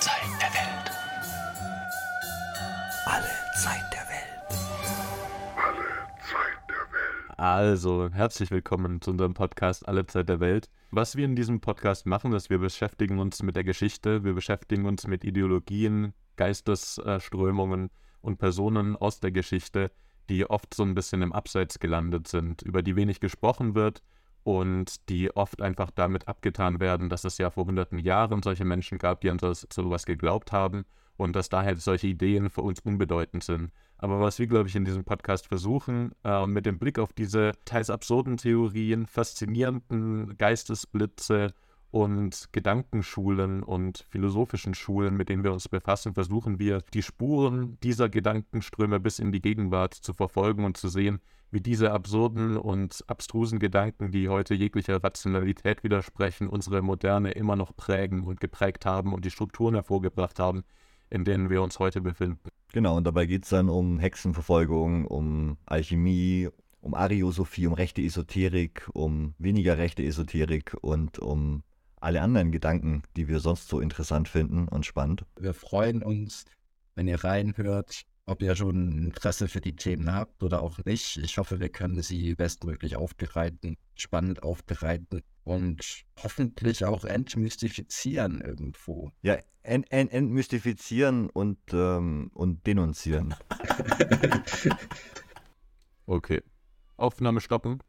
Zeit der Welt. Alle Zeit der Welt. Alle Zeit der Welt. Also, herzlich willkommen zu unserem Podcast Alle Zeit der Welt. Was wir in diesem Podcast machen, ist, wir beschäftigen uns mit der Geschichte, wir beschäftigen uns mit Ideologien, Geistesströmungen und Personen aus der Geschichte, die oft so ein bisschen im Abseits gelandet sind, über die wenig gesprochen wird und die oft einfach damit abgetan werden, dass es ja vor hunderten Jahren solche Menschen gab, die an so, sowas geglaubt haben und dass daher solche Ideen für uns unbedeutend sind. Aber was wir, glaube ich, in diesem Podcast versuchen, äh, mit dem Blick auf diese teils absurden Theorien, faszinierenden Geistesblitze und Gedankenschulen und philosophischen Schulen, mit denen wir uns befassen, versuchen wir, die Spuren dieser Gedankenströme bis in die Gegenwart zu verfolgen und zu sehen, wie diese absurden und abstrusen Gedanken, die heute jeglicher Rationalität widersprechen, unsere Moderne immer noch prägen und geprägt haben und die Strukturen hervorgebracht haben, in denen wir uns heute befinden. Genau, und dabei geht es dann um Hexenverfolgung, um Alchemie, um Ariosophie, um rechte Esoterik, um weniger rechte Esoterik und um alle anderen Gedanken, die wir sonst so interessant finden und spannend. Wir freuen uns, wenn ihr reinhört, ob ihr schon Interesse für die Themen habt oder auch nicht. Ich hoffe, wir können sie bestmöglich aufbereiten, spannend aufbereiten und hoffentlich auch entmystifizieren irgendwo. Ja, ent ent entmystifizieren und, ähm, und denunzieren. okay. Aufnahme stoppen.